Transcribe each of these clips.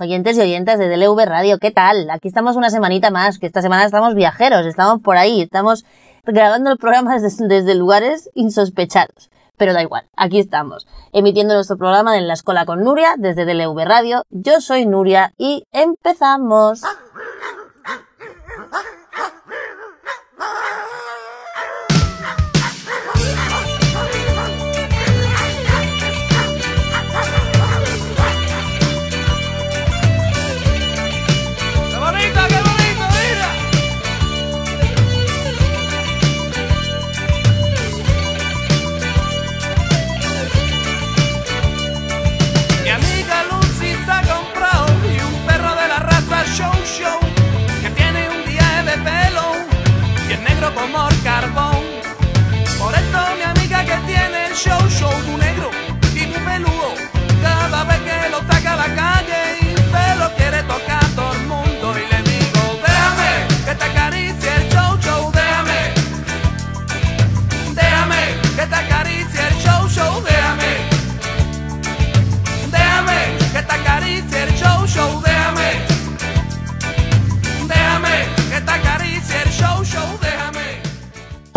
Oyentes y oyentes de DLV Radio, ¿qué tal? Aquí estamos una semanita más, que esta semana estamos viajeros, estamos por ahí, estamos grabando el programa desde, desde lugares insospechados. Pero da igual, aquí estamos, emitiendo nuestro programa en la escuela con Nuria desde DLV Radio. Yo soy Nuria y empezamos.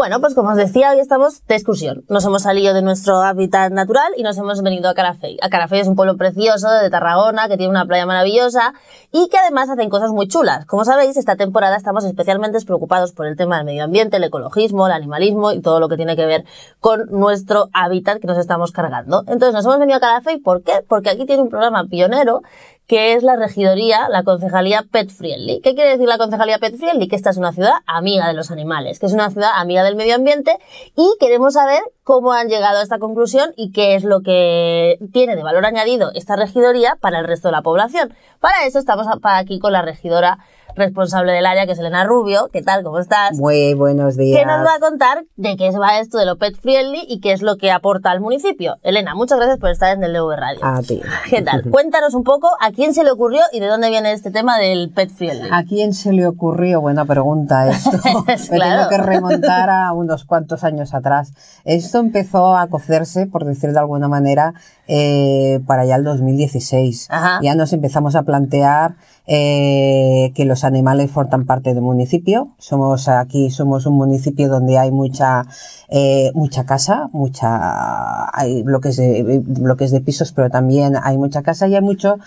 Bueno, pues como os decía, hoy estamos de excursión. Nos hemos salido de nuestro hábitat natural y nos hemos venido a Carafey. A Carafey es un pueblo precioso de Tarragona que tiene una playa maravillosa y que además hacen cosas muy chulas. Como sabéis, esta temporada estamos especialmente preocupados por el tema del medio ambiente, el ecologismo, el animalismo y todo lo que tiene que ver con nuestro hábitat que nos estamos cargando. Entonces nos hemos venido a Carafey, ¿por qué? Porque aquí tiene un programa pionero que es la regidoría, la concejalía Pet Friendly. ¿Qué quiere decir la concejalía Pet Friendly? Que esta es una ciudad amiga de los animales, que es una ciudad amiga del medio ambiente y queremos saber cómo han llegado a esta conclusión y qué es lo que tiene de valor añadido esta regidoría para el resto de la población. Para eso estamos aquí con la regidora responsable del área, que es Elena Rubio. ¿Qué tal? ¿Cómo estás? Muy buenos días. que nos va a contar de qué va esto de lo pet friendly y qué es lo que aporta al municipio. Elena, muchas gracias por estar en el DV Radio. A ti. ¿Qué tal? Cuéntanos un poco a quién se le ocurrió y de dónde viene este tema del pet friendly. ¿A quién se le ocurrió? Buena pregunta esto. Me Claro. tengo que remontar a unos cuantos años atrás. Esto empezó a cocerse, por decir de alguna manera, eh, para ya el 2016. Ajá. Ya nos empezamos a plantear eh, que los animales forman parte del municipio. Somos aquí, somos un municipio donde hay mucha, eh, mucha casa, mucha, hay bloques de, bloques de pisos, pero también hay mucha casa y hay mucho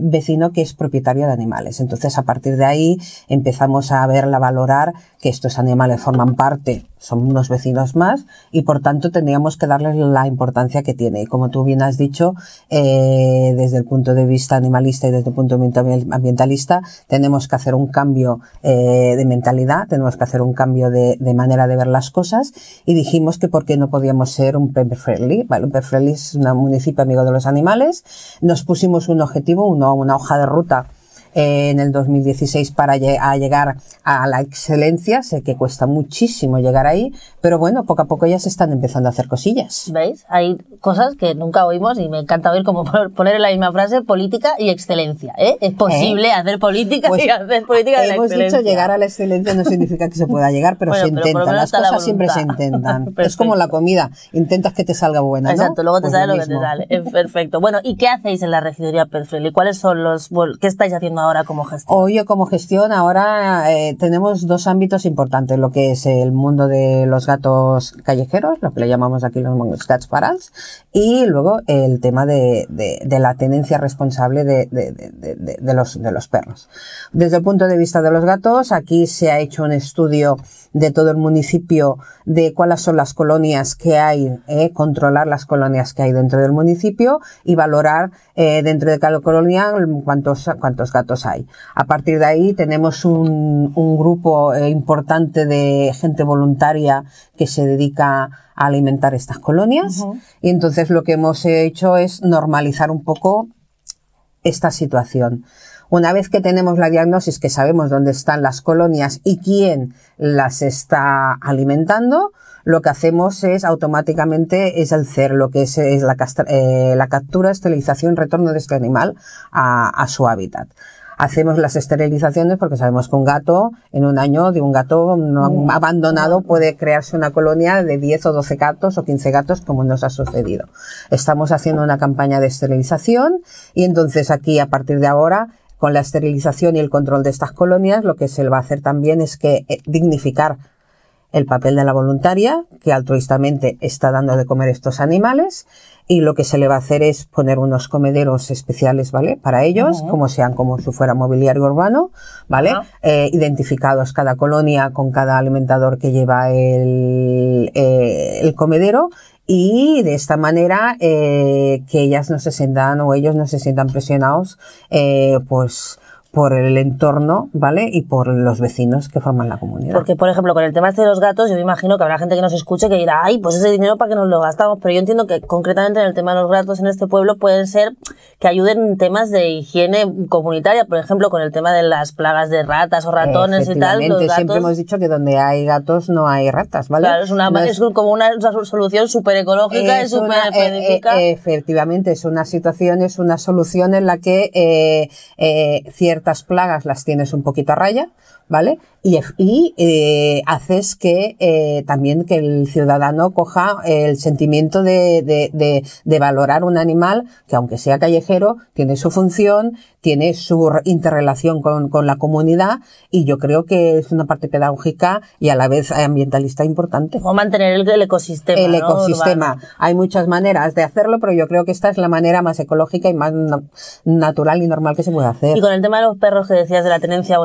vecino que es propietario de animales. Entonces, a partir de ahí empezamos a verla, a valorar que estos animales forman parte, son unos vecinos más y por tanto tendríamos que darles la importancia que tiene. Y como tú bien has dicho, eh, desde el punto de vista animalista y desde el punto de vista ambientalista, tenemos que hacer un cambio eh, de mentalidad, tenemos que hacer un cambio de, manera de ver las cosas y dijimos que por qué no podíamos ser un pet friendly. Un pet friendly es un municipio amigo de los animales. Nos pusimos un objetivo, una hoja de ruta en el 2016 para a llegar a la excelencia. Sé que cuesta muchísimo llegar ahí, pero bueno, poco a poco ya se están empezando a hacer cosillas. ¿Veis? Hay cosas que nunca oímos y me encanta oír como poner en la misma frase política y excelencia. ¿eh? Es posible hacer política Pues y hacer política de la Hemos excelencia. dicho llegar a la excelencia no significa que se pueda llegar, pero Bueno, se pero por lo intenta. menos Las está la cosas siempre se intentan. es como la comida. Intentas que te salga buena, ¿no? Exacto, luego te Pues sale lo, que te sale. Eh, Perfecto. Bueno, ¿y qué hacéis en la regidoría Pet Friendly? ¿Cuáles son los, bueno, qué estáis haciendo ahora como gestión? Hoy como gestión ahora eh, tenemos dos ámbitos importantes, lo que es el mundo de los gatos callejeros, lo que le llamamos aquí los cats parals, y luego el tema de, de- de la tenencia responsable de- de- de- de los, de los perros. Desde el punto de vista de los gatos, aquí se ha hecho un estudio de todo el municipio de cuáles son las colonias que hay, eh, controlar las colonias que hay dentro del municipio y valorar eh, dentro de cada colonia cuántos, cuántos gatos hay. A partir de ahí tenemos un, un grupo eh, importante de gente voluntaria que se dedica a alimentar estas colonias y entonces lo que hemos hecho es normalizar un poco esta situación. Una vez que tenemos la diagnosis, que sabemos dónde están las colonias y quién las está alimentando, lo que hacemos es automáticamente es el CER, lo que es, es la, castra- eh, la captura, esterilización, retorno de este animal a, a su hábitat. hacemos las esterilizaciones porque sabemos que un gato, en un año de un gato no abandonado puede crearse una colonia de 10 o 12 gatos o 15 gatos como nos ha sucedido. Estamos haciendo una campaña de esterilización y entonces aquí a partir de ahora con la esterilización y el control de estas colonias, lo que se va a hacer también es que eh, dignificar el papel de la voluntaria, que altruistamente está dando de comer estos animales, y lo que se le va a hacer es poner unos comederos especiales, ¿vale? Para ellos, como sean como si fuera mobiliario urbano, ¿vale? Eh, identificados cada colonia con cada alimentador que lleva el, eh, el comedero y de esta manera eh, que ellas no se sientan o ellos no se sientan presionados, eh, pues por el entorno, ¿vale? Y por los vecinos que forman la comunidad. Porque, por ejemplo, con el tema este de los gatos, yo me imagino que habrá gente que nos escuche que dirá, ay, pues ese dinero para que nos lo gastamos. Pero yo entiendo que concretamente en el tema de los gatos en este pueblo pueden ser que ayuden en temas de higiene comunitaria, por ejemplo, con el tema de las plagas de ratas o ratones y tal. Los gatos... siempre hemos dicho que donde hay gatos no hay ratas, ¿vale? Claro, es, una, es, como una, solución súper ecológica y súper eh, eh, efectivamente, es una situación, es una solución en la que eh, eh, ciertas plagas las tienes un poquito a raya, ¿vale? Y, y eh, haces que eh, también que el ciudadano coja el sentimiento de, de, de, de, valorar un animal que aunque sea callejero, tiene su función, tiene su interrelación con, con la comunidad y yo creo que es una parte pedagógica y a la vez ambientalista importante. O mantener el, el ecosistema. El ¿no? ecosistema. Urbano. Hay muchas maneras de hacerlo, pero yo creo que esta es la manera más ecológica y más natural y normal que se puede hacer. Y con el tema de los perros que decías de la tenencia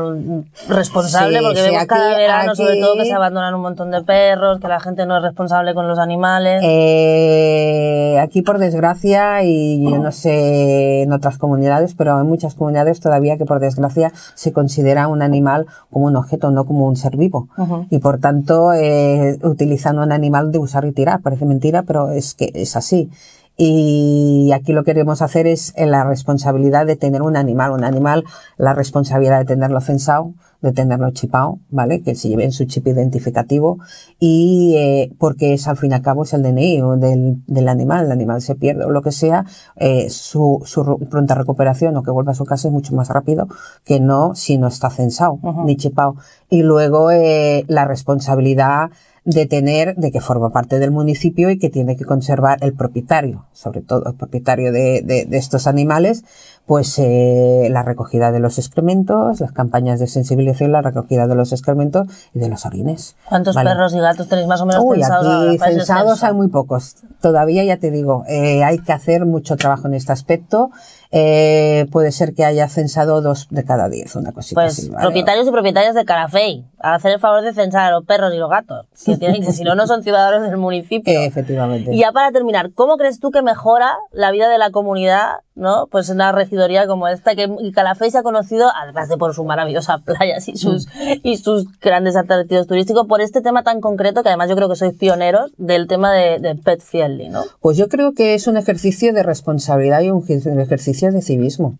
responsable, sí, porque sí, vemos aquí, cada verano, aquí, sobre todo, que se abandonan un montón de perros, que la gente no es responsable con los animales. Eh, aquí, por desgracia, y yo no sé en otras comunidades, pero en muchas comunidades todavía que, por desgracia, se considera un animal como un objeto, no como un ser vivo. Uh -huh. Y por tanto, eh, utilizan un animal de usar y tirar. Parece mentira, pero es que es así. Y aquí lo que queremos hacer es la responsabilidad de tener un animal, un animal, la responsabilidad de tenerlo censado, de tenerlo chipado, ¿vale? Que se lleven su chip identificativo y eh, porque es al fin y al cabo es el DNI del, del animal, el animal se pierde o lo que sea, eh, su, su pronta recuperación o que vuelva a su casa es mucho más rápido que no si no está censado uh -huh. ni chipado. Y luego eh, la responsabilidad de tener, de que forma parte del municipio y que tiene que conservar el propietario, sobre todo el propietario de, de, de estos animales, pues eh, la recogida de los excrementos, las campañas de sensibilización, la recogida de los excrementos y de los orines. ¿Cuántos ¿vale? perros y gatos tenéis más o menos Uy, pensados? Aquí censados hay muy pocos. Todavía ya te digo, eh, hay que hacer mucho trabajo en este aspecto. Eh, puede ser que haya censado dos de cada diez, una cosita pues, así. ¿vale? propietarios y propietarias de Carafey, a hacer el favor de censar a los perros y los gatos, que, tienen, que si no, no son ciudadanos del municipio. Eh, efectivamente. Y ya para terminar, ¿cómo crees tú que mejora la vida de la comunidad, no? Pues una regidoría como esta, que Calafey se ha conocido, además de por su maravillosa playas y sus, mm. y sus grandes atractivos turísticos, por este tema tan concreto, que además yo creo que sois pioneros del tema de, de pet friendly, ¿no? Pues yo creo que es un ejercicio de responsabilidad y un ejercicio de civismo.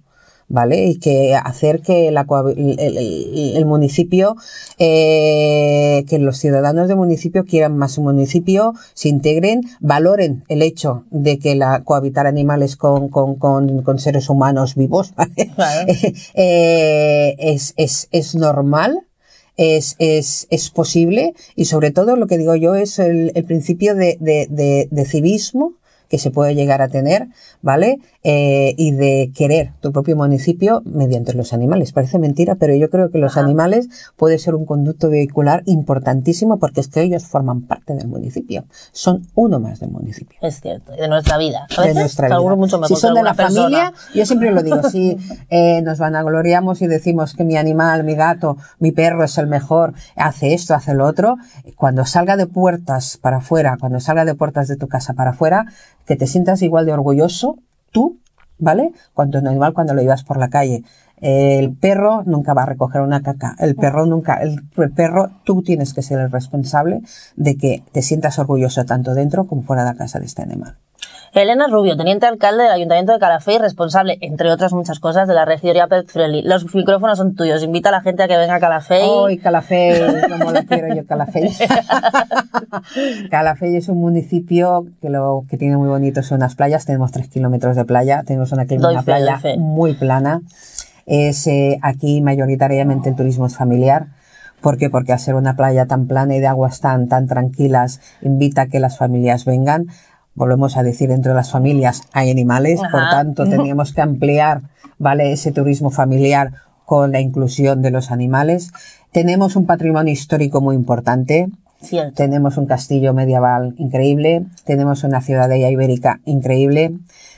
¿Vale? Y que hacer que la, el, el, el, municipio, eh, que los ciudadanos del municipio quieran más su municipio, se integren, valoren el hecho de que la cohabitar animales con, con, con, con seres humanos vivos, ¿vale? Claro. eh, es, es, es normal, es, es, es posible y sobre todo lo que digo yo es el, el principio de, de, de, de civismo que se puede llegar a tener, ¿vale? Eh, y de querer tu propio municipio mediante los animales. Parece mentira, pero yo creo que los Ajá. animales puede ser un conducto vehicular importantísimo porque es que ellos forman parte del municipio. Son uno más del municipio. Es cierto, de nuestra vida. A veces, de nuestra vida. Mucho mejor si son de la persona. familia, yo siempre lo digo, si eh, nos vanagloriamos y decimos que mi animal, mi gato, mi perro es el mejor, hace esto, hace lo otro, cuando salga de puertas para afuera, cuando salga de puertas de tu casa para afuera, que te sientas igual de orgulloso tú, ¿vale? Cuando un animal cuando lo llevas por la calle. El perro nunca va a recoger una caca. El perro nunca, el, el, perro, tú tienes que ser el responsable de que te sientas orgulloso tanto dentro como fuera de la casa de este animal. Elena Rubio, teniente alcalde del Ayuntamiento de Calafé y responsable, entre otras muchas cosas, de la regidoría Pet Friendly. Los micrófonos son tuyos. Invita a la gente a que venga a Calafé. ¡Ay, Calafé! como lo quiero yo, Calafé. Calafé es un municipio que lo que tiene muy bonito son unas playas. Tenemos tres kilómetros de playa. Tenemos una, una playa muy plana. es eh, aquí mayoritariamente el turismo es familiar. ¿Por qué? Porque al ser una playa tan plana y de aguas tan, tan tranquilas, invita a que las familias vengan. Volvemos a decir, entre las familias hay animales, por Ajá. tanto teníamos que ampliar, ¿vale? Ese turismo familiar con la inclusión de los animales. Tenemos un patrimonio histórico muy importante. Cierto. Tenemos un castillo medieval increíble, tenemos una ciudadela ibérica increíble,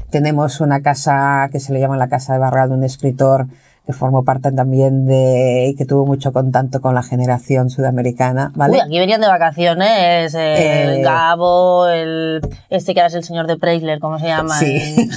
tenemos una casa que se le llama la Casa de Barral de un escritor que formó parte también de y que tuvo mucho contacto con la generación sudamericana, ¿vale? Uy, aquí venían de vacaciones eh, el Eh, Gabo, el este que ahora es el señor de Preisler, ¿cómo se llama? Sí.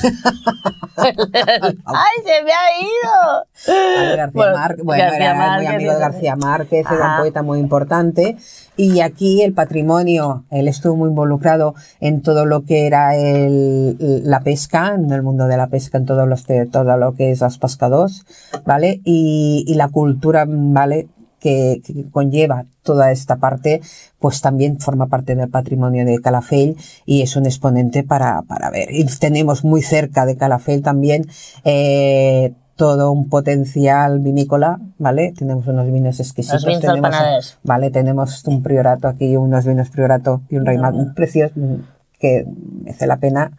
El- ¡Ay, se me ha ido! García Bueno, Márquez, bueno, García era muy amigo de. García Márquez, era un poeta muy importante. Y aquí el patrimonio, él estuvo muy involucrado en todo lo que era el, la pesca, en el mundo de la pesca, en todo, los, todo lo que es los pescados, ¿vale? Y, y la cultura, ¿vale? Que, que conlleva toda esta parte, pues también forma parte del patrimonio de Calafell y es un exponente para, para ver. Y tenemos muy cerca de Calafell también eh, todo un potencial vinícola, ¿vale? Tenemos unos vinos exquisitos. Los vinos tenemos, Penedès. Vale, tenemos un priorato aquí, unos vinos priorato y un rey Mag- un precio que merece la pena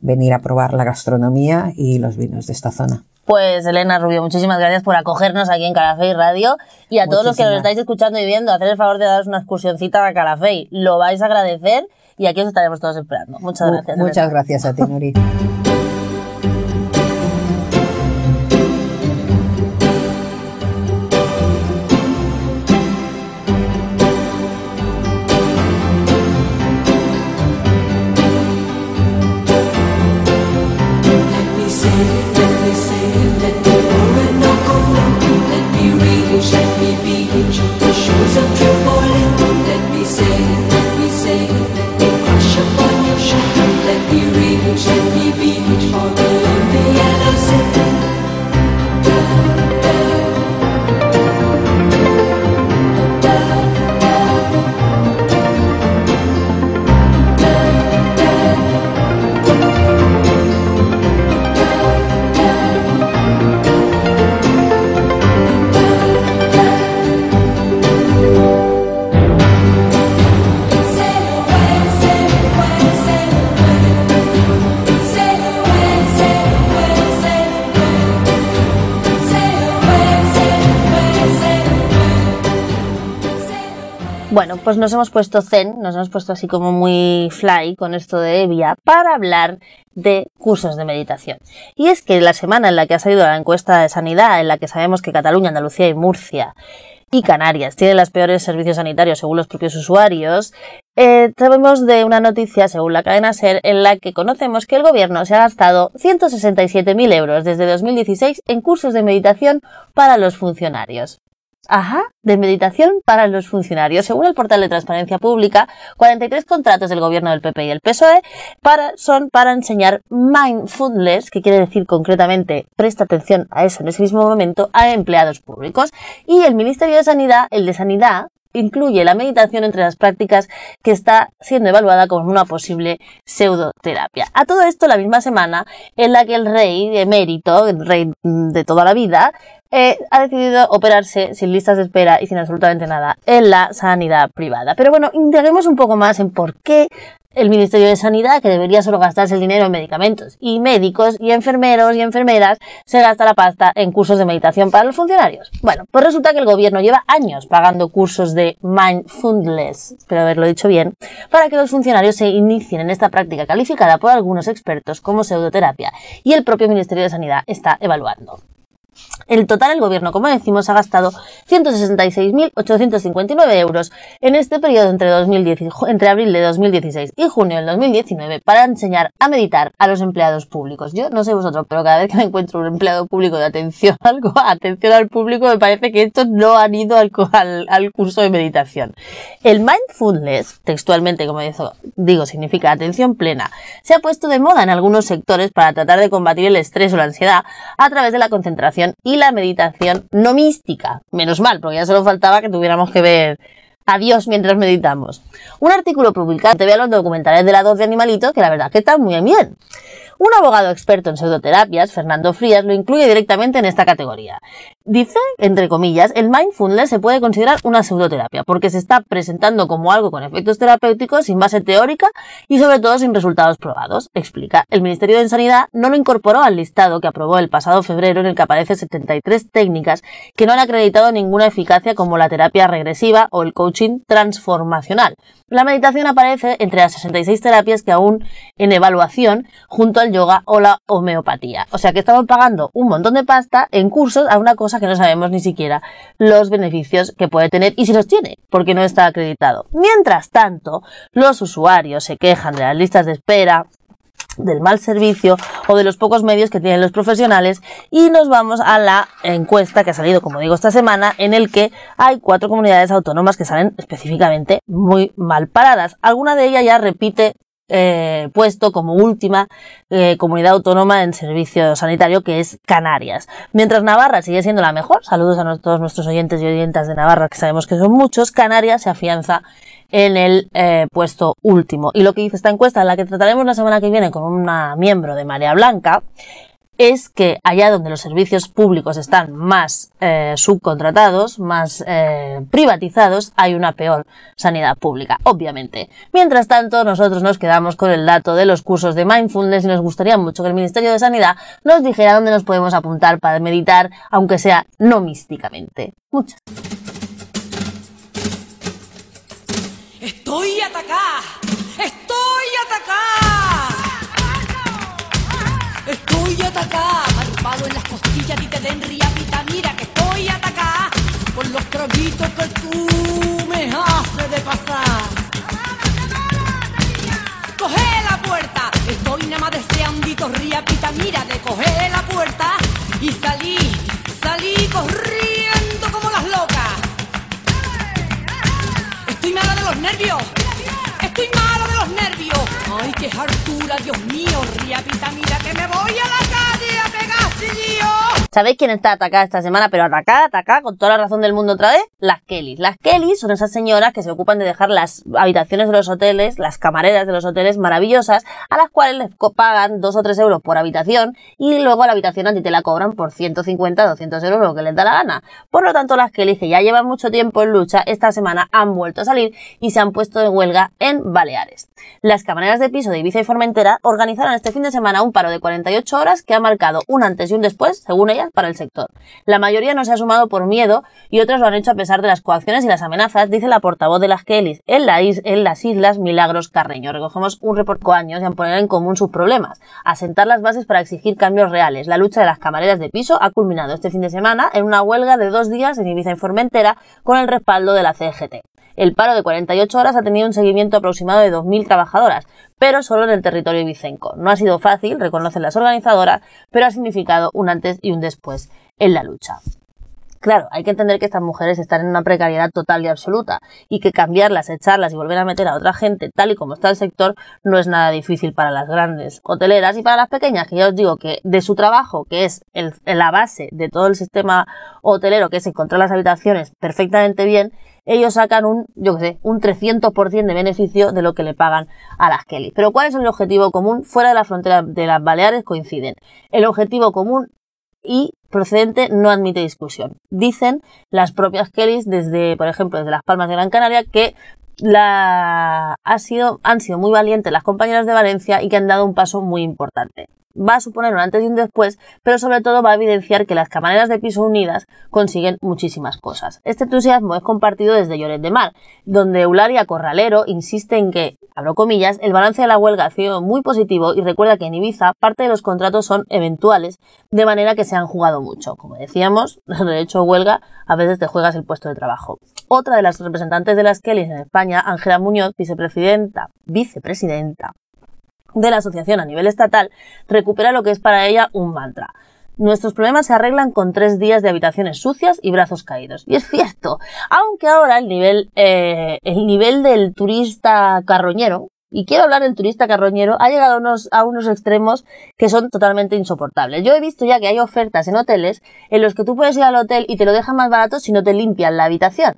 venir a probar la gastronomía y los vinos de esta zona. Pues Elena Rubio, muchísimas gracias por acogernos aquí en Calafey Radio y a todos los que nos Muchísimas. estáis escuchando y viendo, hacer el favor de daros una excursioncita a Calafey. Lo vais a agradecer y aquí os estaremos todos esperando. Muchas gracias. Muchas Elena. gracias a ti, Nuri. Pues nos hemos puesto zen, nos hemos puesto así como muy fly con esto de Evia para hablar de cursos de meditación. Y es que la semana en la que ha salido la encuesta de sanidad, en la que sabemos que Cataluña, Andalucía y Murcia y Canarias tienen los peores servicios sanitarios según los propios usuarios, eh, sabemos de una noticia, según la cadena SER, en la que conocemos que el gobierno se ha gastado 167.000 euros desde 2016 en cursos de meditación para los funcionarios. Ajá, de meditación para los funcionarios. Según el portal de Transparencia Pública, 43 contratos del gobierno del PP y el PSOE para, son para enseñar mindfulness, que quiere decir concretamente presta atención a eso en ese mismo momento, a empleados públicos. Y el Ministerio de Sanidad, el de Sanidad, incluye la meditación entre las prácticas que está siendo evaluada como una posible pseudoterapia. A todo esto la misma semana en la que el rey emérito, el rey de toda la vida, eh, ha decidido operarse sin listas de espera y sin absolutamente nada en la sanidad privada. Pero bueno, indaguemos un poco más en por qué el Ministerio de Sanidad, que debería solo gastarse el dinero en medicamentos y médicos y enfermeros y enfermeras, se gasta la pasta en cursos de meditación para los funcionarios. Bueno, pues resulta que el gobierno lleva años pagando cursos de mindfulness, espero haberlo dicho bien, para que los funcionarios se inicien en esta práctica calificada por algunos expertos como pseudoterapia y el propio Ministerio de Sanidad está evaluando. En total, el gobierno, como decimos, ha gastado 166.859 euros en este periodo entre, 2010 y ju- entre abril de 2016 y junio del 2019 para enseñar a meditar a los empleados públicos. Yo no sé vosotros, pero cada vez que me encuentro un empleado público de atención al, atención al público, me parece que estos no han ido al, al, curso de meditación. El mindfulness, textualmente, como digo, significa atención plena, se ha puesto de moda en algunos sectores para tratar de combatir el estrés o la ansiedad a través de la concentración y la meditación no mística. Menos mal, porque ya solo faltaba que tuviéramos que ver a Dios mientras meditamos. Un artículo publicado te veo los documentales de la 2 de Animalito, que la verdad que están muy bien. Un abogado experto en pseudoterapias, Fernando Frías, lo incluye directamente en esta categoría. Dice, entre comillas, el mindfulness se puede considerar una pseudoterapia porque se está presentando como algo con efectos terapéuticos sin base teórica y sobre todo sin resultados probados. Explica, el Ministerio de Sanidad no lo incorporó al listado que aprobó el pasado febrero en el que aparece 73 técnicas que no han acreditado ninguna eficacia como la terapia regresiva o el coaching transformacional. La meditación aparece entre las 66 terapias que aún en evaluación junto al yoga o la homeopatía. O sea que estamos pagando un montón de pasta en cursos a una cosa que no sabemos ni siquiera los beneficios que puede tener y si los tiene, porque no está acreditado. Mientras tanto, los usuarios se quejan de las listas de espera, del mal servicio o de los pocos medios que tienen los profesionales y nos vamos a la encuesta que ha salido, como digo, esta semana en el que hay cuatro comunidades autónomas que salen específicamente muy mal paradas. Alguna de ellas ya repite eh, puesto como última eh, comunidad autónoma en servicio sanitario que es Canarias. Mientras Navarra sigue siendo la mejor, saludos a todos nuestros oyentes y oyentas de Navarra que sabemos que son muchos, Canarias se afianza en el eh, puesto último. Y lo que dice esta encuesta, la que trataremos la semana que viene con una miembro de Marea Blanca, es que allá donde los servicios públicos están más eh, subcontratados, más eh, privatizados, hay una peor sanidad pública, obviamente. Mientras tanto, nosotros nos quedamos con el dato de los cursos de mindfulness y nos gustaría mucho que el Ministerio de Sanidad nos dijera dónde nos podemos apuntar para meditar, aunque sea no místicamente. Muchas Estoy atacada. Estoy atacada. Estoy atacada. Malvado en las costillas y te den riapita. Mira que estoy atacada. Por los traguitos que tú me haces de pasar. Coge la puerta. Estoy nada más deseandito riapita. Mira de coger la puerta. Y salí, salí corriendo como las locas. Estoy mala de los nervios. Estoy mala de los nervios. Ay, qué hartura, Dios mío. Riapita, mira que me voy a la calle a pegar chillillo. ¿Sabéis quién está atacada esta semana? Pero atacada, atacada, con toda la razón del mundo otra vez. Las Kellys. Las Kellys son esas señoras que se ocupan de dejar las habitaciones de los hoteles, las camareras de los hoteles maravillosas, a las cuales les pagan 2 o 3 euros por habitación y luego la habitación a ti te la cobran por 150, 200 euros, lo que les da la gana. Por lo tanto, las Kellys, que ya llevan mucho tiempo en lucha, esta semana han vuelto a salir y se han puesto de huelga en Baleares. Las camareras de piso de Ibiza y Formentera organizaron este fin de semana un paro de 48 horas que ha marcado un antes y un después, según ellas, para el sector. La mayoría no se ha sumado por miedo y otras lo han hecho a pesar de las coacciones y las amenazas, dice la portavoz de las Kellys en, las Islas Milagros Carreño. Recogemos un report años y han poner en común sus problemas, asentar las bases para exigir cambios reales. La lucha de las camareras de piso ha culminado este fin de semana en una huelga de dos días en Ibiza y Formentera con el respaldo de la CGT. El paro de 48 horas ha tenido un seguimiento aproximado de 2.000 trabajadoras, pero solo en el territorio ibicenco. No ha sido fácil, reconocen las organizadoras, pero ha significado un antes y un después en la lucha. Claro, hay que entender que estas mujeres están en una precariedad total y absoluta y que cambiarlas, echarlas y volver a meter a otra gente tal y como está el sector no es nada difícil para las grandes hoteleras y para las pequeñas, que ya os digo que de su trabajo, que es la base de todo el sistema hotelero, que es encontrar las habitaciones perfectamente bien, ellos sacan un, yo qué sé, un 300% de beneficio de lo que le pagan a las Kelly. Pero ¿cuál es el objetivo común? Fuera de la frontera de las Baleares coinciden. El objetivo común y procedente no admite discusión. Dicen las propias Kellys desde, por ejemplo, desde Las Palmas de Gran Canaria que la ha sido, han sido muy valientes las compañeras de Valencia y que han dado un paso muy importante. Va a suponer un antes y un después, pero sobre todo va a evidenciar que las camareras de piso unidas consiguen muchísimas cosas. Este entusiasmo es compartido desde Lloret de Mar, donde Eulalia Corralero insiste en que, abro comillas, el balance de la huelga ha sido muy positivo y recuerda que en Ibiza parte de los contratos son eventuales, de manera que se han jugado mucho. Como decíamos, el derecho a huelga a veces te juegas el puesto de trabajo. Otra de las representantes de las Kellys en España, Ángela Muñoz, vicepresidenta, vicepresidenta de la asociación a nivel estatal, recupera lo que es para ella un mantra. Nuestros problemas se arreglan con tres días de habitaciones sucias y brazos caídos. Y es cierto, aunque ahora el nivel, eh, el nivel del turista carroñero, y quiero hablar del turista carroñero, ha llegado a unos, a unos extremos que son totalmente insoportables. Yo he visto ya que hay ofertas en hoteles en los que tú puedes ir al hotel y te lo dejan más barato si no te limpian la habitación.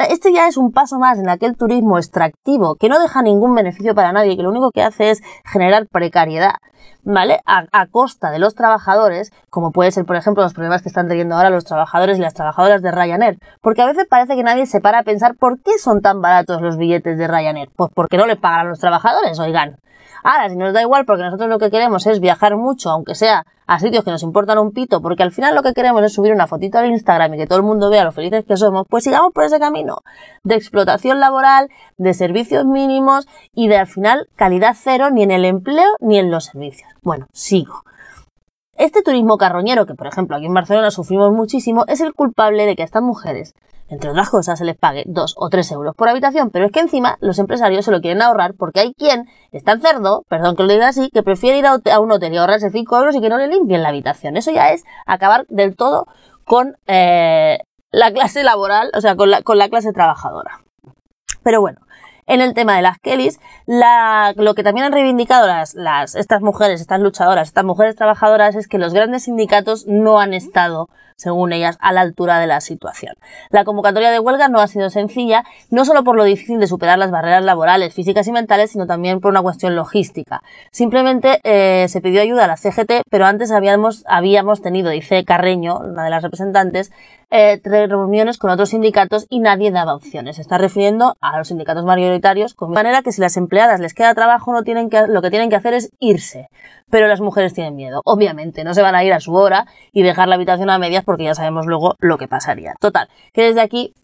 Este ya es un paso más en aquel turismo extractivo que no deja ningún beneficio para nadie, que lo único que hace es generar precariedad. ¿Vale? A, a costa de los trabajadores, como puede ser, por ejemplo, los problemas que están teniendo ahora los trabajadores y las trabajadoras de Ryanair. Porque a veces parece que nadie se para a pensar por qué son tan baratos los billetes de Ryanair. Pues porque no le pagan a los trabajadores, oigan. Ahora, si nos da igual porque nosotros lo que queremos es viajar mucho, aunque sea a sitios que nos importan un pito, porque al final lo que queremos es subir una fotito al Instagram y que todo el mundo vea lo felices que somos, pues sigamos por ese camino de explotación laboral, de servicios mínimos y de al final calidad cero ni en el empleo ni en los servicios. Bueno, sigo. Este turismo carroñero, que por ejemplo aquí en Barcelona sufrimos muchísimo, es el culpable de que estas mujeres, entre otras cosas, se les pague 2 o 3 euros por habitación, pero es que encima los empresarios se lo quieren ahorrar porque hay quien es tan cerdo, perdón que lo diga así, que prefiere ir a, un hotel y ahorrarse 5 euros y que no le limpien la habitación. Eso ya es acabar del todo con eh, la clase laboral, o sea, con la, con la clase trabajadora. Pero bueno, en el tema de las Kellys, lo que también han reivindicado las, estas mujeres, estas luchadoras, estas mujeres trabajadoras, es que los grandes sindicatos no han estado, según ellas, a la altura de la situación. La convocatoria de huelga no ha sido sencilla, no solo por lo difícil de superar las barreras laborales, físicas y mentales, sino también por una cuestión logística. Simplemente eh, se pidió ayuda a la CGT, pero antes habíamos, habíamos tenido, dice Carreño, una de las representantes, eh, reuniones con otros sindicatos y nadie daba opciones. Se está refiriendo a los sindicatos mayoritarios, de manera que si las empleadas les queda trabajo, no tienen que, lo que tienen que hacer es irse. Pero las mujeres tienen miedo. Obviamente, no se van a ir a su hora y dejar la habitación a medias porque ya sabemos luego lo que pasaría. Total, que desde aquí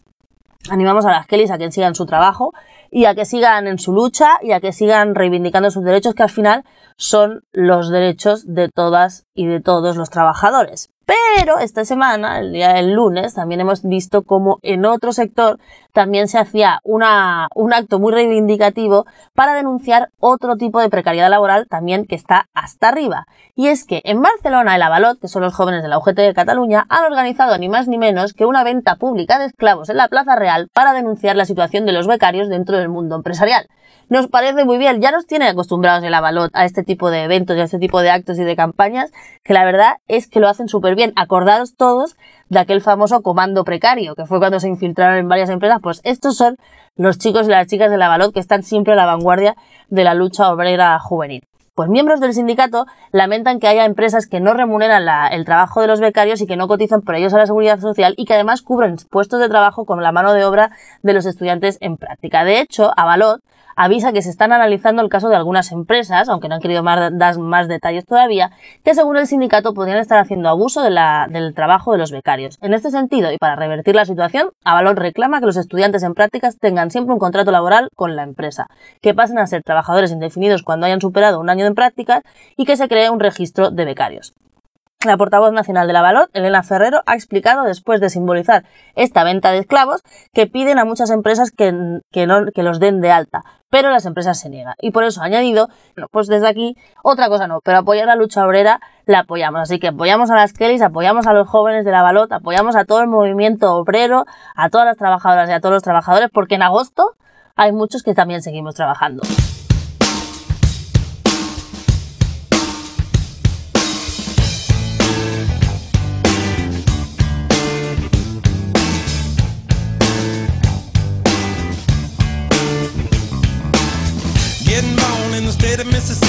animamos a las Kellys a que sigan su trabajo y a que sigan en su lucha y a que sigan reivindicando sus derechos que al final son los derechos de todas y de todos los trabajadores. Pero esta semana, el día del lunes, también hemos visto como en otro sector también se hacía una, un acto muy reivindicativo para denunciar otro tipo de precariedad laboral también que está hasta arriba. Y es que en Barcelona el Avalot, que son los jóvenes de la UGT de Cataluña, han organizado ni más ni menos que una venta pública de esclavos en la Plaza Real para denunciar la situación de los becarios dentro del mundo empresarial. Nos parece muy bien, ya nos tiene acostumbrados el Avalot a este tipo de eventos y a este tipo de actos y de campañas, que la verdad es que lo hacen súper bien. Acordaros todos de aquel famoso comando precario, que fue cuando se infiltraron en varias empresas, pues estos son los chicos y las chicas del Avalot que están siempre a la vanguardia de la lucha obrera juvenil. Pues miembros del sindicato lamentan que haya empresas que no remuneran la- el trabajo de los becarios y que no cotizan por ellos a la seguridad social y que además cubren puestos de trabajo con la mano de obra de los estudiantes en práctica. De hecho, Avalot avisa que se están analizando el caso de algunas empresas, aunque no han querido dar más detalles todavía, que según el sindicato podrían estar haciendo abuso del trabajo de los becarios. En este sentido, y para revertir la situación, Avalon reclama que los estudiantes en prácticas tengan siempre un contrato laboral con la empresa, que pasen a ser trabajadores indefinidos cuando hayan superado un año en prácticas y que se cree un registro de becarios. La portavoz nacional de la Elena Ferrero, ha explicado, después de simbolizar esta venta de esclavos, que piden a muchas empresas que los den de alta, pero las empresas se niegan. Y por eso ha añadido, pues desde aquí, otra cosa no, pero apoyar la lucha obrera la apoyamos. Así que apoyamos a las Kellys, apoyamos a los jóvenes de la Valot, apoyamos a todo el movimiento obrero, a todas las trabajadoras y a todos los trabajadores, porque en agosto hay muchos que también seguimos trabajando.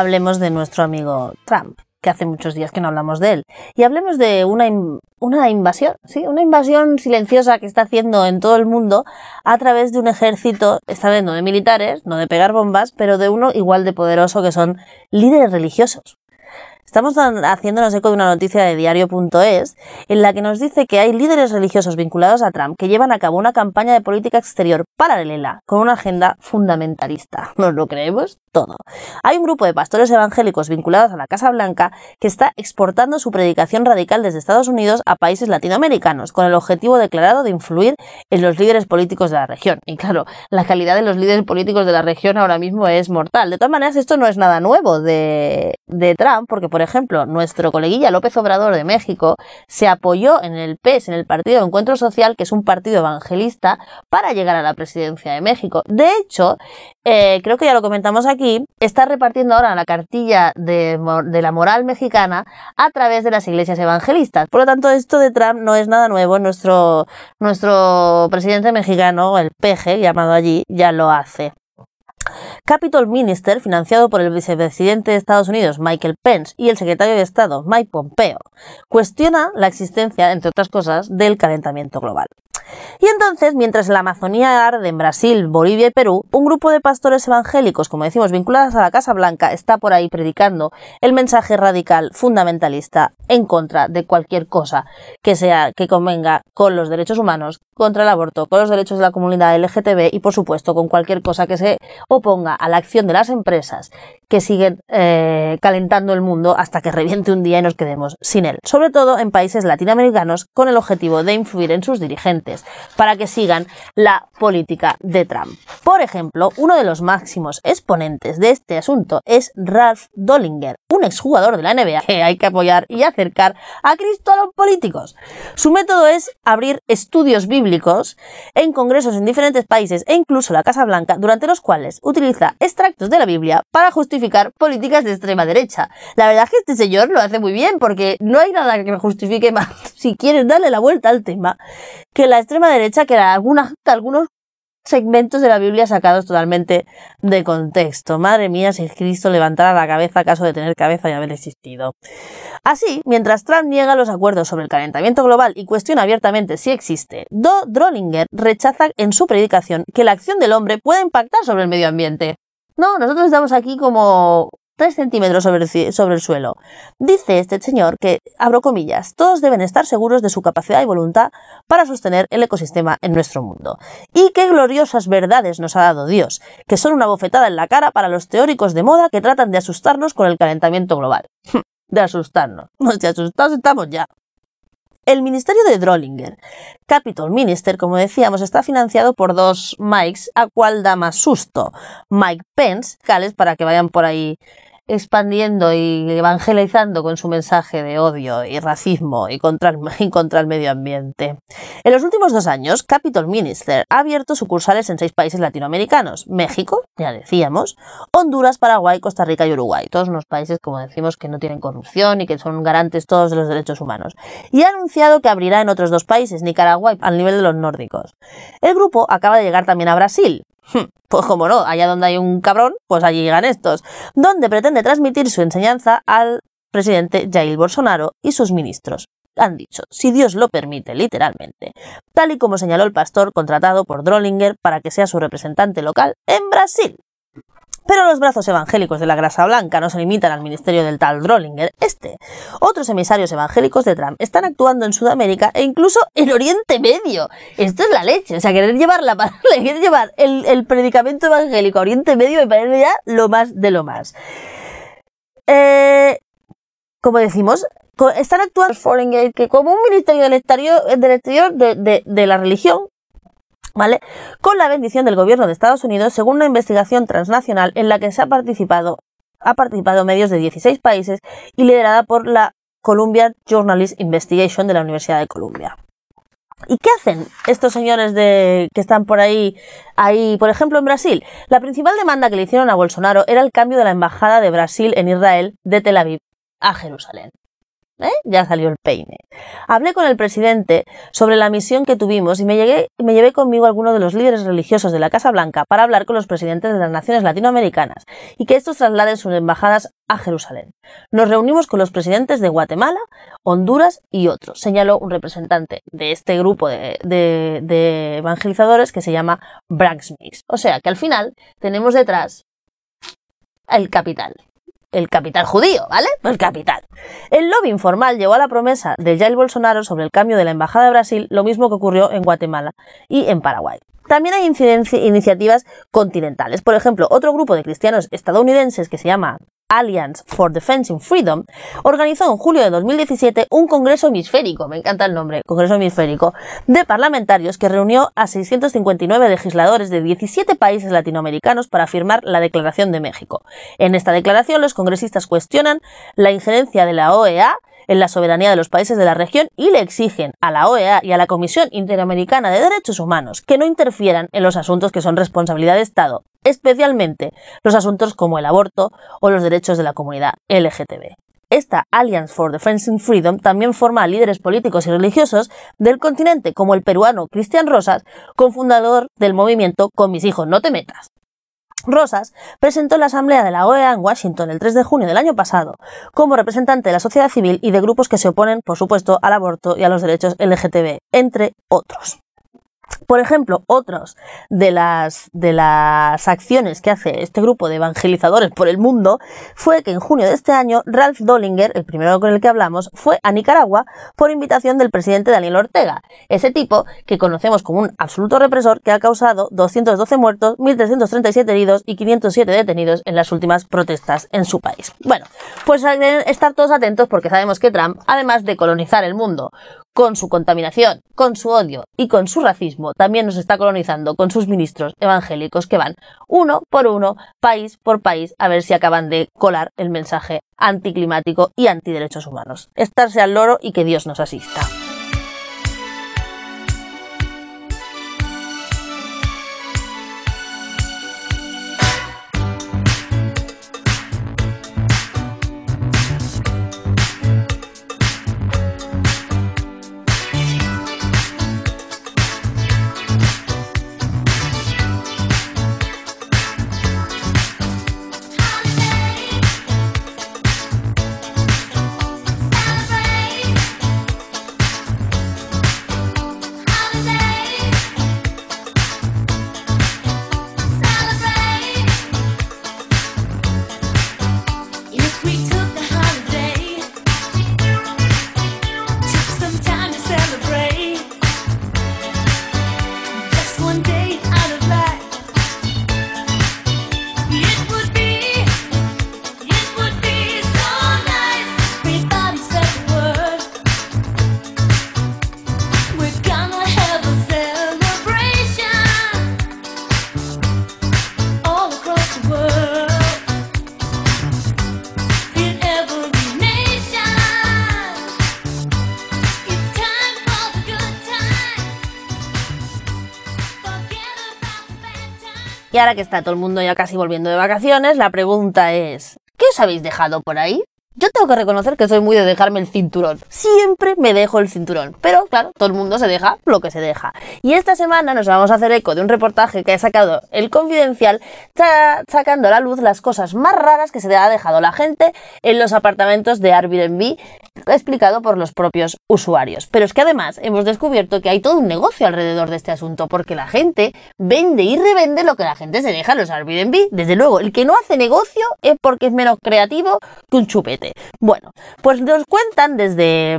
Hablemos de nuestro amigo Trump. que hace muchos días que no hablamos de él. Y hablemos de una, in- una invasión, ¿sí? Una invasión silenciosa que está haciendo en todo el mundo a través de un ejército, esta vez de militares, no de pegar bombas, pero de uno igual de poderoso que son líderes religiosos. Estamos haciéndonos eco de una noticia de diario.es en la que nos dice que hay líderes religiosos vinculados a Trump que llevan a cabo una campaña de política exterior paralela con una agenda fundamentalista. ¿Nos lo creemos? Todo. Hay un grupo de pastores evangélicos vinculados a la Casa Blanca que está exportando su predicación radical desde Estados Unidos a países latinoamericanos con el objetivo declarado de influir en los líderes políticos de la región. Y claro, la calidad de los líderes políticos de la región ahora mismo es mortal. De todas maneras, esto no es nada nuevo de, Trump, porque, por ejemplo, nuestro coleguilla López Obrador de México se apoyó en el PES, en el Partido de Encuentro Social, que es un partido evangelista, para llegar a la presidencia de México. De hecho, eh, creo que ya lo comentamos aquí, está repartiendo ahora la cartilla de, la moral mexicana a través de las iglesias evangelistas. Por lo tanto, esto de Trump no es nada nuevo. Nuestro, nuestro presidente mexicano, el peje, llamado allí, ya lo hace. Capitol Minister, financiado por el vicepresidente de Estados Unidos, Michael Pence, y el secretario de Estado, Mike Pompeo, cuestiona la existencia, entre otras cosas, del calentamiento global. Y entonces, mientras la Amazonía arde en Brasil, Bolivia y Perú, un grupo de pastores evangélicos, como decimos, vinculados a la Casa Blanca, está por ahí predicando el mensaje radical fundamentalista en contra de cualquier cosa que sea que convenga con los derechos humanos, contra el aborto, con los derechos de la comunidad LGTB y, por supuesto, con cualquier cosa que se oponga a la acción de las empresas que siguen eh, calentando el mundo hasta que reviente un día y nos quedemos sin él. Sobre todo en países latinoamericanos con el objetivo de influir en sus dirigentes para que sigan la política de Trump. Por ejemplo, uno de los máximos exponentes de este asunto es Ralph Dollinger, un exjugador de la NBA que hay que apoyar y acercar a Cristo a los políticos. Su método es abrir estudios bíblicos en congresos en diferentes países e incluso la Casa Blanca, durante los cuales utiliza extractos de la Biblia para justificar políticas de extrema derecha. La verdad es que este señor lo hace muy bien porque no hay nada que justifique más, si quieres darle la vuelta al tema, que la extrema derecha, que era algunos segmentos de la Biblia sacados totalmente de contexto. Madre mía, si Cristo levantara la cabeza acaso de tener cabeza y haber existido. Así, mientras Trump niega los acuerdos sobre el calentamiento global y cuestiona abiertamente si existe, Do Drollinger rechaza en su predicación que la acción del hombre pueda impactar sobre el medio ambiente. No, nosotros estamos aquí como 3 centímetros sobre el, suelo. Dice este señor que, abro comillas, todos deben estar seguros de su capacidad y voluntad para sostener el ecosistema en nuestro mundo. Y qué gloriosas verdades nos ha dado Dios, que son una bofetada en la cara para los teóricos de moda que tratan de asustarnos con el calentamiento global. de asustarnos. No, si asustados estamos ya. El ministerio de Drollinger, Capitol Minister, como decíamos, está financiado por dos Mikes, a cual da más susto. Mike Pence, Cales, para que vayan por ahí expandiendo y evangelizando con su mensaje de odio y racismo y contra el, medio ambiente. En los últimos dos años, Capitol Minister ha abierto sucursales en seis países latinoamericanos. México, ya decíamos, Honduras, Paraguay, Costa Rica y Uruguay. Todos unos países, como decimos, que no tienen corrupción y que son garantes todos de los derechos humanos. Y ha anunciado que abrirá en otros dos países, Nicaragua al nivel de los nórdicos. El grupo acaba de llegar también a Brasil. Pues como no, allá donde hay un cabrón, pues allí llegan estos. Donde pretende transmitir su enseñanza al presidente Jair Bolsonaro y sus ministros. Han dicho, si Dios lo permite, literalmente, tal y como señaló el pastor contratado por Drollinger para que sea su representante local en Brasil. Pero los brazos evangélicos de la grasa blanca no se limitan al ministerio del tal Drollinger. Este, otros emisarios evangélicos de Trump están actuando en Sudamérica e incluso en Oriente Medio. Esto es la leche. O sea, querer llevar, la, querer llevar el, el predicamento evangélico a Oriente Medio me parece ya lo más de lo más. Eh, como decimos, están actuando como un ministerio del exterior, del exterior de- de la religión, ¿vale? Con la bendición del gobierno de Estados Unidos, según una investigación transnacional en la que se ha participado, ha participado medios de 16 países y liderada por la Columbia Journalist Investigation de la Universidad de Columbia. ¿Y qué hacen estos señores de, que están por ahí, ahí, por ejemplo, en Brasil? La principal demanda que le hicieron a Bolsonaro era el cambio de la embajada de Brasil en Israel de Tel Aviv a Jerusalén. ¿Eh? Ya salió el peine. Hablé con el presidente sobre la misión que tuvimos y me, me llevé conmigo a algunos de los líderes religiosos de la Casa Blanca para hablar con los presidentes de las naciones latinoamericanas y que estos trasladen sus embajadas a Jerusalén. Nos reunimos con los presidentes de Guatemala, Honduras y otros, señaló un representante de este grupo de, evangelizadores que se llama Branx Mix. O sea que al final tenemos detrás el capital. El capital judío, ¿vale? El capital. El lobby informal llevó a la promesa de Jair Bolsonaro sobre el cambio de la Embajada de Brasil lo mismo que ocurrió en Guatemala y en Paraguay. También hay iniciativas continentales. Por ejemplo, otro grupo de cristianos estadounidenses que se llama Alliance for Defense and Freedom organizó en julio de 2017 un congreso hemisférico, me encanta el nombre, congreso hemisférico, de parlamentarios que reunió a 659 legisladores de 17 países latinoamericanos para firmar la Declaración de México. En esta declaración los congresistas cuestionan la injerencia de la OEA en la soberanía de los países de la región y le exigen a la OEA y a la Comisión Interamericana de Derechos Humanos que no interfieran en los asuntos que son responsabilidad de Estado, especialmente los asuntos como el aborto o los derechos de la comunidad LGTB. Esta Alliance for Defense and Freedom también forma a líderes políticos y religiosos del continente, como el peruano Cristian Rosas, cofundador del movimiento Con mis hijos no te metas. Rosas presentó en la Asamblea de la OEA en Washington el 3 de junio del año pasado como representante de la sociedad civil y de grupos que se oponen, por supuesto, al aborto y a los derechos LGTB, entre otros. Por ejemplo, otros de las, de las acciones que hace este grupo de evangelizadores por el mundo fue que en junio de este año Ralph Dollinger, el primero con el que hablamos, fue a Nicaragua por invitación del presidente Daniel Ortega, ese tipo que conocemos como un absoluto represor que ha causado 212 muertos, 1.337 heridos y 507 detenidos en las últimas protestas en su país. Bueno, pues hay que estar todos atentos porque sabemos que Trump, además de colonizar el mundo con su contaminación, con su odio y con su racismo, también nos está colonizando con sus ministros evangélicos que van uno por uno, país por país, a ver si acaban de colar el mensaje anticlimático y antiderechos humanos. Estarse al loro y que Dios nos asista. Y ahora que está todo el mundo ya casi volviendo de vacaciones, la pregunta es, ¿qué os habéis dejado por ahí? Yo tengo que reconocer que soy muy de dejarme el cinturón. Siempre me dejo el cinturón. Pero claro, todo el mundo se deja lo que se deja. Y esta semana nos vamos a hacer eco de un reportaje que ha sacado el Confidencial, sa- sacando a la luz las cosas más raras que se ha dejado la gente en los apartamentos de Airbnb, explicado por los propios usuarios. Pero es que además hemos descubierto que hay todo un negocio alrededor de este asunto, porque la gente vende y revende lo que la gente se deja en los Airbnb. Desde luego, el que no hace negocio es porque es menos creativo que un chupete. Bueno, pues nos cuentan desde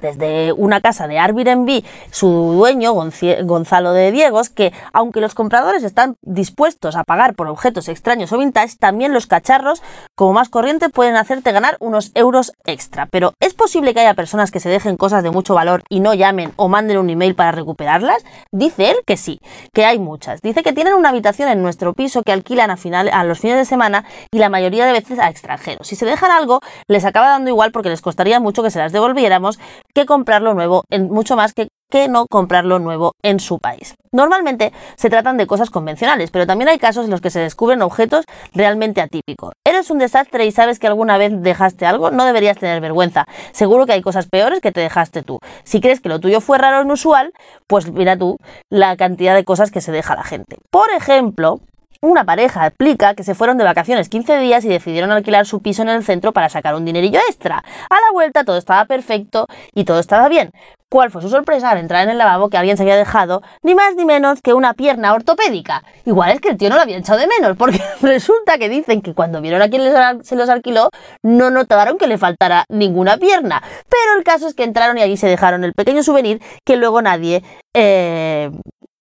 desde una casa de Airbnb, su dueño, Gonzalo de Diegos, que aunque los compradores están dispuestos a pagar por objetos extraños o vintage, también los cacharros, como más corriente, pueden hacerte ganar unos euros extra. Pero ¿es posible que haya personas que se dejen cosas de mucho valor y no llamen o manden un email para recuperarlas? Dice él que sí, que hay muchas. Dice que tienen una habitación en nuestro piso que alquilan a, final, a los fines de semana y la mayoría de veces a extranjeros. Si se dejan algo, les acaba dando igual porque les costaría mucho que se las devolviéramos que comprarlo nuevo, en, mucho más que, que no comprarlo nuevo en su país. Normalmente se tratan de cosas convencionales, pero también hay casos en los que se descubren objetos realmente atípicos. Eres un desastre y sabes que alguna vez dejaste algo, no deberías tener vergüenza. Seguro que hay cosas peores que te dejaste tú. Si crees que lo tuyo fue raro o inusual, pues mira tú la cantidad de cosas que se deja la gente. Por ejemplo, una pareja explica que se fueron de vacaciones 15 días y decidieron alquilar su piso en el centro para sacar un dinerillo extra. A la vuelta todo estaba perfecto y todo estaba bien. ¿Cuál fue su sorpresa al entrar en el lavabo que alguien se había dejado ni más ni menos que una pierna ortopédica? Igual es que el tío no lo había echado de menos, porque resulta que dicen que cuando vieron a quien se los alquiló no notaron que le faltara ninguna pierna. Pero el caso es que entraron y allí se dejaron el pequeño souvenir que luego nadie eh,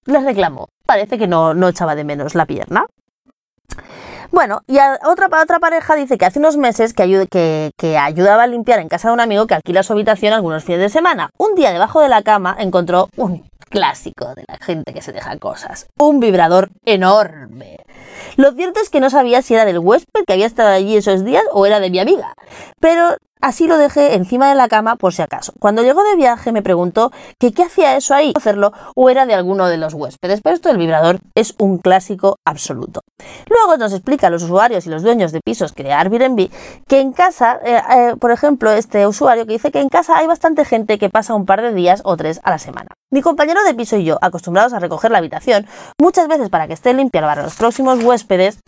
les reclamó. Parece que no, no echaba de menos la pierna. Bueno, y a otra, otra pareja dice que hace unos meses que, que, que ayudaba a limpiar en casa de un amigo que alquila su habitación algunos fines de semana. Un día debajo de la cama encontró un clásico de la gente que se deja cosas. Un vibrador enorme. Lo cierto es que no sabía si era del huésped que había estado allí esos días o era de mi amiga. Pero así lo dejé encima de la cama por si acaso. Cuando llegó de viaje me preguntó que qué hacía eso ahí, hacerlo o era de alguno de los huéspedes. Pero esto del vibrador es un clásico absoluto. Luego nos explica a los usuarios y los dueños de pisos que de Airbnb que en casa, eh, eh, por ejemplo, este usuario que dice que en casa hay bastante gente que pasa un par de días o tres a la semana. Mi compañero de piso y yo, acostumbrados a recoger la habitación, muchas veces para que esté limpia para los próximos huéspedes,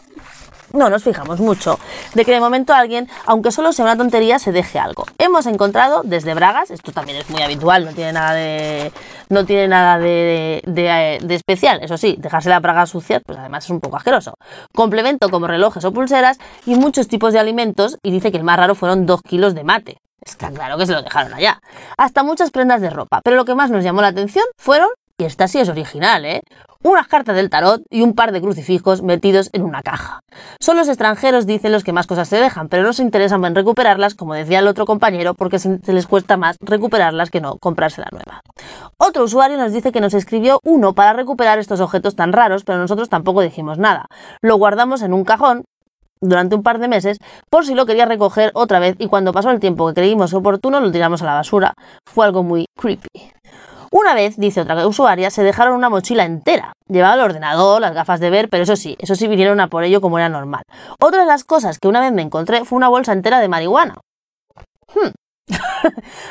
no nos fijamos mucho de que de momento alguien, aunque solo sea una tontería, se deje algo. Hemos encontrado desde bragas, esto también es muy habitual, no tiene nada de, no tiene nada de, de, eh, de especial, eso sí, dejarse la braga sucia, pues además es un poco asqueroso. Complemento como relojes o pulseras y muchos tipos de alimentos y dice que el más raro fueron dos kilos de mate. Está claro que se lo dejaron allá. Hasta muchas prendas de ropa, pero lo que más nos llamó la atención fueron, y esta sí es original, ¿eh? Unas cartas del tarot y un par de crucifijos metidos en una caja. Son los extranjeros, dicen, los que más cosas se dejan, pero no se interesan en recuperarlas, como decía el otro compañero, porque se les cuesta más recuperarlas que no comprarse la nueva. Otro usuario nos dice que nos escribió uno para recuperar estos objetos tan raros, pero nosotros tampoco dijimos nada. Lo guardamos en un cajón durante un par de meses por si lo quería recoger otra vez y cuando pasó el tiempo que creímos oportuno lo tiramos a la basura. Fue algo muy creepy. Una vez, dice otra usuaria, se dejaron una mochila entera. Llevaba el ordenador, las gafas de ver, pero eso sí, eso sí vinieron a por ello como era normal. Otra de las cosas que una vez me encontré fue una bolsa entera de marihuana. Hmm.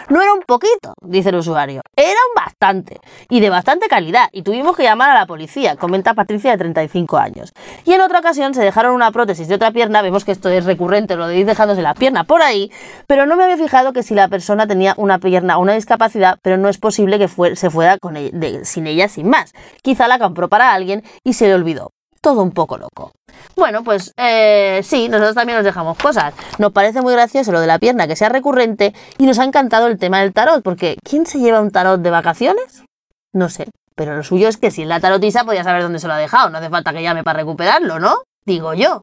No era un poquito, dice el usuario, era un bastante y de bastante calidad y tuvimos que llamar a la policía, comenta Patricia de 35 años. Y en otra ocasión se dejaron una prótesis de otra pierna, vemos que esto es recurrente, lo de ir dejándose la pierna por ahí, pero no me había fijado que si la persona tenía una pierna o una discapacidad, pero no es posible que se fuera con de- sin ella sin más. Quizá la compró para alguien y se le olvidó. Todo un poco loco. Bueno, pues eh, sí, nosotros también nos dejamos cosas. Nos parece muy gracioso lo de la pierna que sea recurrente y nos ha encantado el tema del tarot, porque ¿quién se lleva un tarot de vacaciones? No sé, pero lo suyo es que si la tarotisa podía saber dónde se lo ha dejado, no hace falta que llame para recuperarlo, ¿no? Digo yo.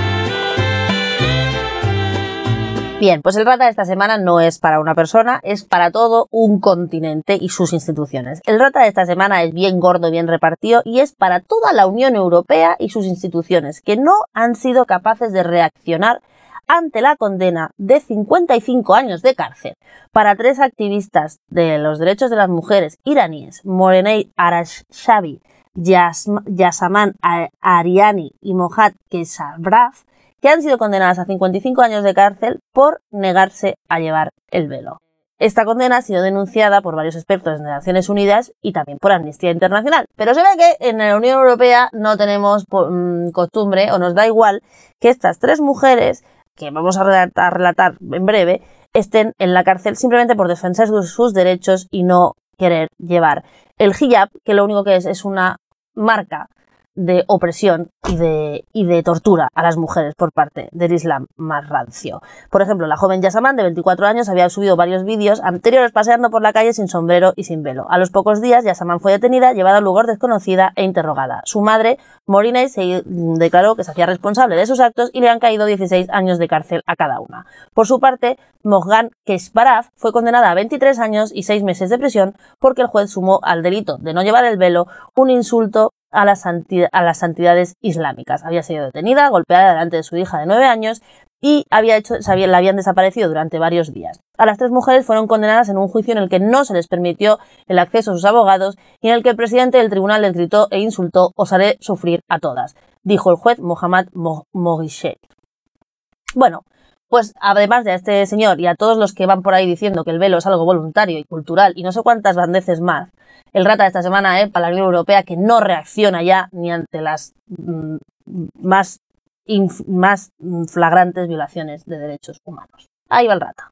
Bien, pues el rata de esta semana no es para una persona, es para todo un continente y sus instituciones. El rata de esta semana es bien gordo, bien repartido y es para toda la Unión Europea y sus instituciones, que no han sido capaces de reaccionar ante la condena de 55 años de cárcel para tres activistas de los derechos de las mujeres iraníes, Morenei Arashshabi, Yasm- Yasaman A- Ariani y Mohad Keshavraf, que han sido condenadas a 55 años de cárcel por negarse a llevar el velo. Esta condena ha sido denunciada por varios expertos de Naciones Unidas y también por Amnistía Internacional. Pero se ve que en la Unión Europea no tenemos mm, costumbre o nos da igual que estas tres mujeres, que vamos a relatar, relatar en breve, estén en la cárcel simplemente por defender sus derechos y no querer llevar el hijab, que lo único que es es una marca de opresión y de, y de tortura a las mujeres por parte del Islam más rancio. Por ejemplo, la joven Yasaman, de 24 años, había subido varios vídeos anteriores paseando por la calle sin sombrero y sin velo. A los pocos días, Yasaman fue detenida, llevada a un lugar desconocida e interrogada. Su madre, Morinay, se declaró que se hacía responsable de sus actos y le han caído 16 años de cárcel a cada una. Por su parte, Mohgan Kesparaf fue condenada a 23 años y 6 meses de prisión porque el juez sumó al delito de no llevar el velo un insulto a las, a las santidades islámicas. Había sido detenida, golpeada delante de su hija de 9 años y había hecho, se había- la habían desaparecido durante varios días. A las tres mujeres fueron condenadas en un juicio en el que no se les permitió el acceso a sus abogados y en el que el presidente del tribunal les gritó e insultó os haré sufrir a todas, dijo el juez Mohammad Mo- Moghisheh. Bueno, pues además de a este señor y a todos los que van por ahí diciendo que el velo es algo voluntario y cultural y no sé cuántas bandeces más, el rata de esta semana, ¿eh? para la Unión Europea, que no reacciona ya ni ante las mm, más, más flagrantes violaciones de derechos humanos. Ahí va el rata.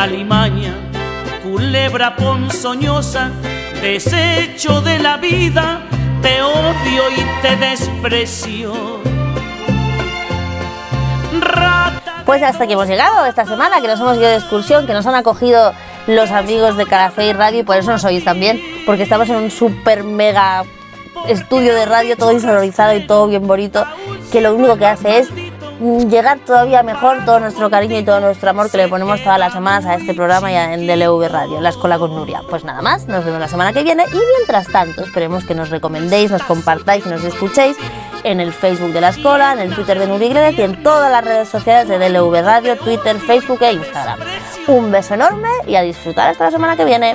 Alimaña, culebra ponzoñosa, desecho de la vida, te odio y te desprecio. Pues hasta aquí hemos llegado esta semana, que nos hemos ido de excursión, que nos han acogido los amigos de Café y Radio y por eso nos oís también, porque estamos en un super mega estudio de radio, todo insonorizado y todo bien bonito, que lo único que hace es llegar todavía mejor todo nuestro cariño y todo nuestro amor que le ponemos todas las semanas a este programa y a- en DLV Radio, La Escuela con Nuria. Pues nada más, nos vemos la semana que viene y mientras tanto esperemos que nos recomendéis, nos compartáis nos escuchéis en el Facebook de La Escuela, en el Twitter de Nuri Iglesias y en todas las redes sociales de DLV Radio, Twitter, Facebook e Instagram. Un beso enorme y a disfrutar hasta la semana que viene.